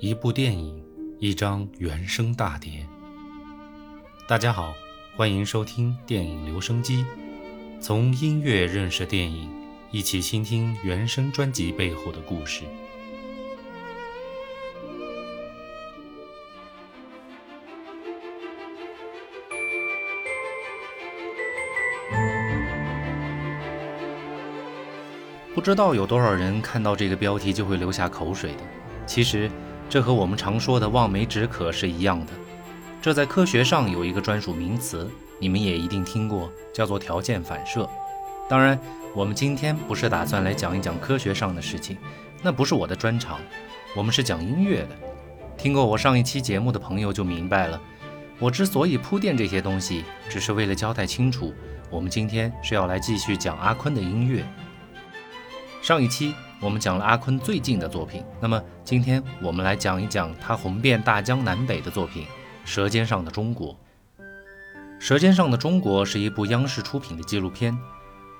一部电影，一张原声大碟。大家好，欢迎收听电影留声机，从音乐认识电影，一起倾听原声专辑背后的故事。不知道有多少人看到这个标题就会流下口水的。其实，这和我们常说的望梅止渴是一样的。这在科学上有一个专属名词，你们也一定听过，叫做条件反射。当然，我们今天不是打算来讲一讲科学上的事情，那不是我的专长。我们是讲音乐的。听过我上一期节目的朋友就明白了，我之所以铺垫这些东西，只是为了交代清楚，我们今天是要来继续讲阿坤的音乐。上一期我们讲了阿坤最近的作品，那么今天我们来讲一讲他红遍大江南北的作品《舌尖上的中国》。《舌尖上的中国》是一部央视出品的纪录片。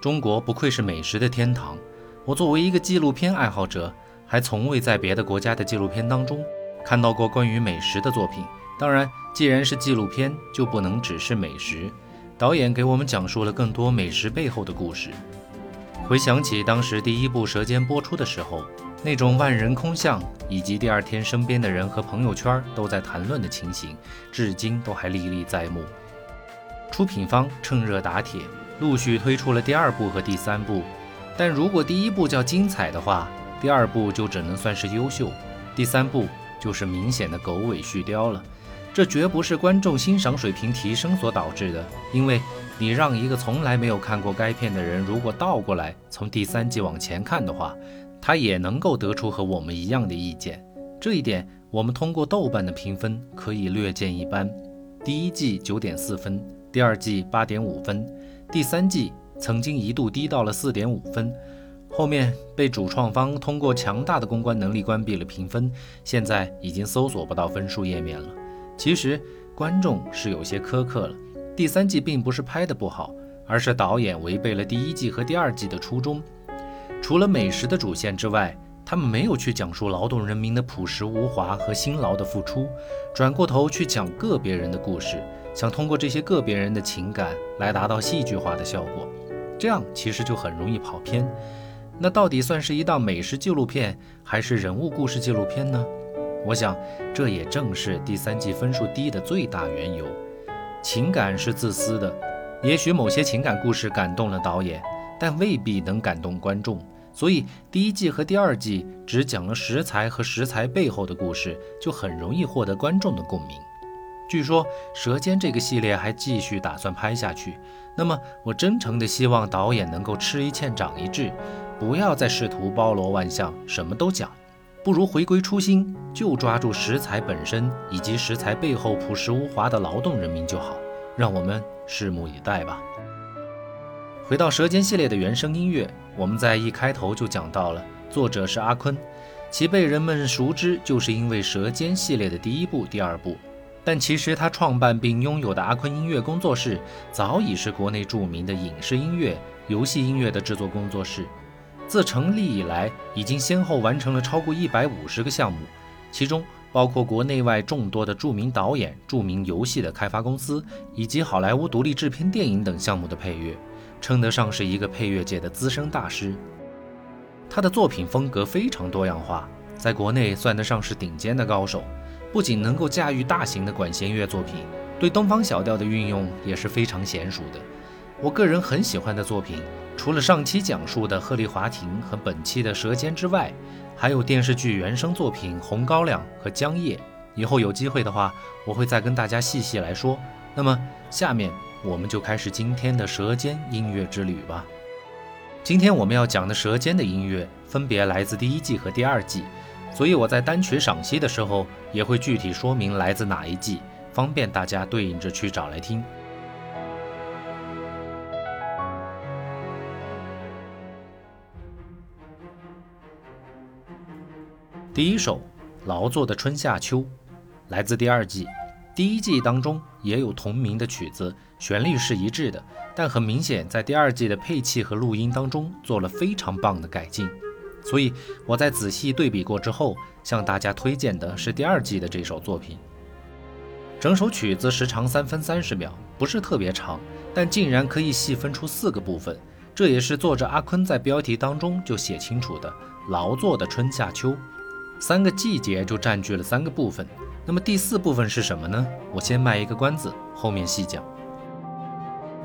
中国不愧是美食的天堂。我作为一个纪录片爱好者，还从未在别的国家的纪录片当中看到过关于美食的作品。当然，既然是纪录片，就不能只是美食。导演给我们讲述了更多美食背后的故事。回想起当时第一部《舌尖》播出的时候，那种万人空巷，以及第二天身边的人和朋友圈都在谈论的情形，至今都还历历在目。出品方趁热打铁，陆续推出了第二部和第三部。但如果第一部叫精彩的话，第二部就只能算是优秀，第三部就是明显的狗尾续貂了。这绝不是观众欣赏水平提升所导致的，因为。你让一个从来没有看过该片的人，如果倒过来从第三季往前看的话，他也能够得出和我们一样的意见。这一点，我们通过豆瓣的评分可以略见一斑。第一季九点四分，第二季八点五分，第三季曾经一度低到了四点五分，后面被主创方通过强大的公关能力关闭了评分，现在已经搜索不到分数页面了。其实观众是有些苛刻了。第三季并不是拍的不好，而是导演违背了第一季和第二季的初衷。除了美食的主线之外，他们没有去讲述劳动人民的朴实无华和辛劳的付出，转过头去讲个别人的故事，想通过这些个别人的情感来达到戏剧化的效果。这样其实就很容易跑偏。那到底算是一档美食纪录片，还是人物故事纪录片呢？我想，这也正是第三季分数低的最大缘由。情感是自私的，也许某些情感故事感动了导演，但未必能感动观众。所以第一季和第二季只讲了食材和食材背后的故事，就很容易获得观众的共鸣。据说《舌尖》这个系列还继续打算拍下去，那么我真诚的希望导演能够吃一堑长一智，不要再试图包罗万象，什么都讲。不如回归初心，就抓住食材本身以及食材背后朴实无华的劳动人民就好。让我们拭目以待吧。回到《舌尖》系列的原声音乐，我们在一开头就讲到了，作者是阿坤，其被人们熟知就是因为《舌尖》系列的第一部、第二部。但其实他创办并拥有的阿坤音乐工作室，早已是国内著名的影视音乐、游戏音乐的制作工作室。自成立以来，已经先后完成了超过一百五十个项目，其中包括国内外众多的著名导演、著名游戏的开发公司以及好莱坞独立制片电影等项目的配乐，称得上是一个配乐界的资深大师。他的作品风格非常多样化，在国内算得上是顶尖的高手，不仅能够驾驭大型的管弦乐作品，对东方小调的运用也是非常娴熟的。我个人很喜欢的作品。除了上期讲述的《鹤唳华亭》和本期的《舌尖》之外，还有电视剧原声作品《红高粱》和《江夜》。以后有机会的话，我会再跟大家细细来说。那么，下面我们就开始今天的《舌尖》音乐之旅吧。今天我们要讲的《舌尖》的音乐分别来自第一季和第二季，所以我在单曲赏析的时候也会具体说明来自哪一季，方便大家对应着去找来听。第一首劳作的春夏秋，来自第二季。第一季当中也有同名的曲子，旋律是一致的，但很明显在第二季的配器和录音当中做了非常棒的改进。所以我在仔细对比过之后，向大家推荐的是第二季的这首作品。整首曲子时长三分三十秒，不是特别长，但竟然可以细分出四个部分，这也是作者阿坤在标题当中就写清楚的“劳作的春夏秋”，三个季节就占据了三个部分。那么第四部分是什么呢？我先卖一个关子，后面细讲。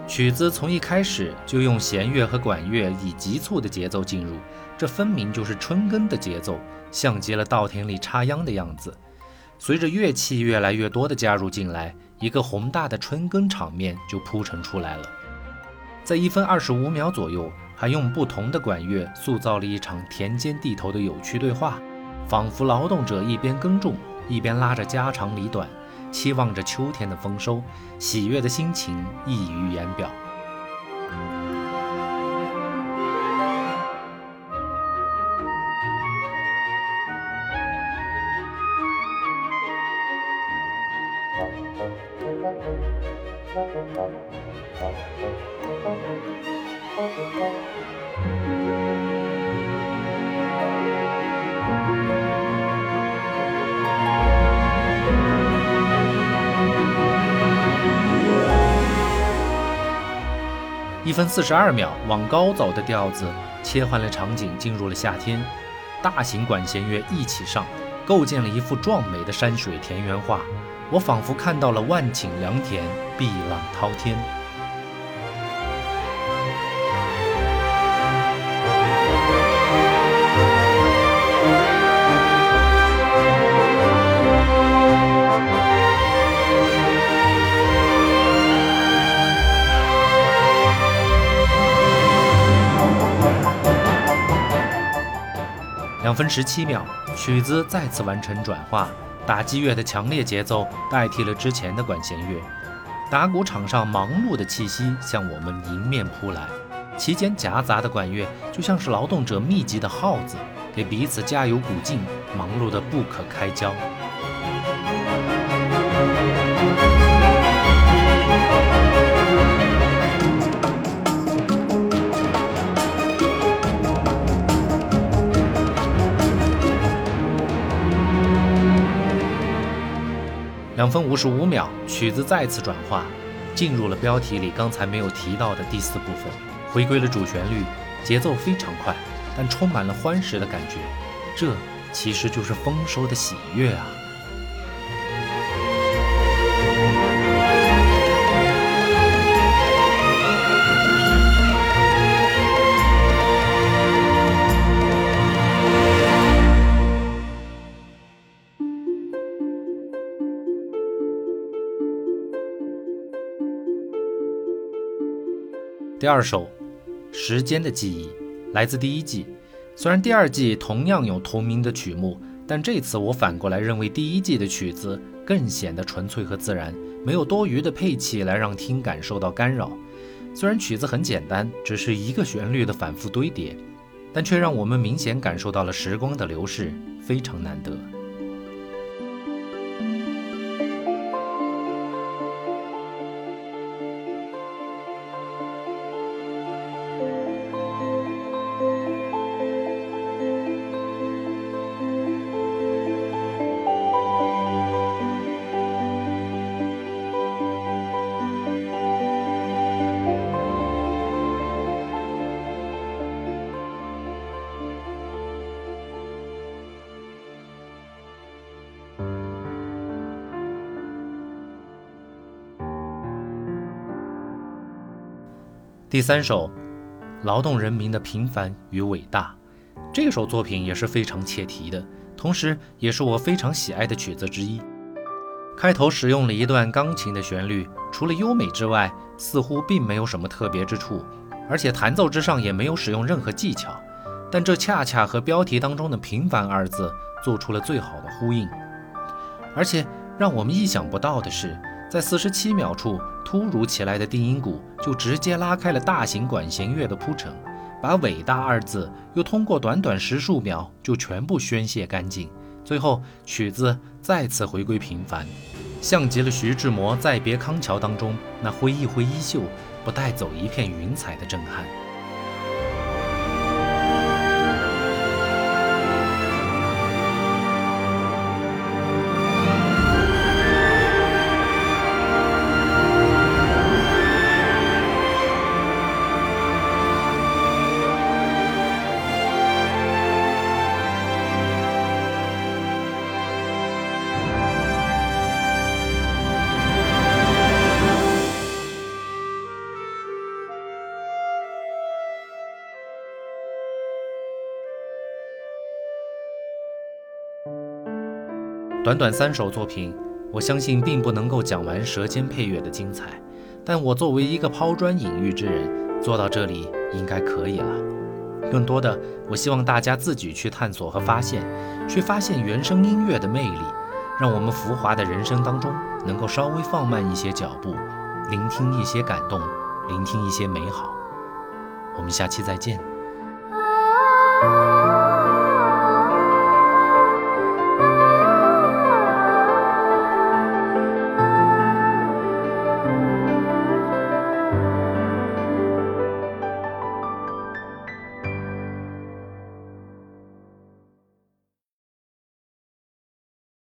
曲子从一开始就用弦乐和管乐以急促的节奏进入，这分明就是春耕的节奏，像极了稻田里插秧的样子。随着乐器越来越多的加入进来，一个宏大的春耕场面就铺陈出来了。在一分二十五秒左右，还用不同的管乐塑造了一场田间地头的有趣对话，仿佛劳动者一边耕种，一边拉着家长里短，期望着秋天的丰收，喜悦的心情溢于言表。一分四十二秒，往高走的调子切换了场景，进入了夏天。大型管弦乐一起上，构建了一幅壮美的山水田园画。我仿佛看到了万顷良田，碧浪滔天。两分十七秒，曲子再次完成转化，打击乐的强烈节奏代替了之前的管弦乐，打鼓场上忙碌的气息向我们迎面扑来，其间夹杂的管乐就像是劳动者密集的号子，给彼此加油鼓劲，忙碌的不可开交。两分五十五秒，曲子再次转化，进入了标题里刚才没有提到的第四部分，回归了主旋律，节奏非常快，但充满了欢实的感觉。这其实就是丰收的喜悦啊！第二首《时间的记忆》来自第一季，虽然第二季同样有同名的曲目，但这次我反过来认为第一季的曲子更显得纯粹和自然，没有多余的配器来让听感受到干扰。虽然曲子很简单，只是一个旋律的反复堆叠，但却让我们明显感受到了时光的流逝，非常难得。第三首，劳动人民的平凡与伟大，这首作品也是非常切题的，同时也是我非常喜爱的曲子之一。开头使用了一段钢琴的旋律，除了优美之外，似乎并没有什么特别之处，而且弹奏之上也没有使用任何技巧。但这恰恰和标题当中的“平凡”二字做出了最好的呼应。而且让我们意想不到的是。在四十七秒处，突如其来的定音鼓就直接拉开了大型管弦乐的铺陈，把“伟大”二字又通过短短十数秒就全部宣泄干净。最后，曲子再次回归平凡，像极了徐志摩《再别康桥》当中那挥一挥衣袖，不带走一片云彩的震撼。短短三首作品，我相信并不能够讲完舌尖配乐的精彩，但我作为一个抛砖引玉之人，做到这里应该可以了。更多的，我希望大家自己去探索和发现，去发现原声音乐的魅力，让我们浮华的人生当中能够稍微放慢一些脚步，聆听一些感动，聆听一些美好。我们下期再见。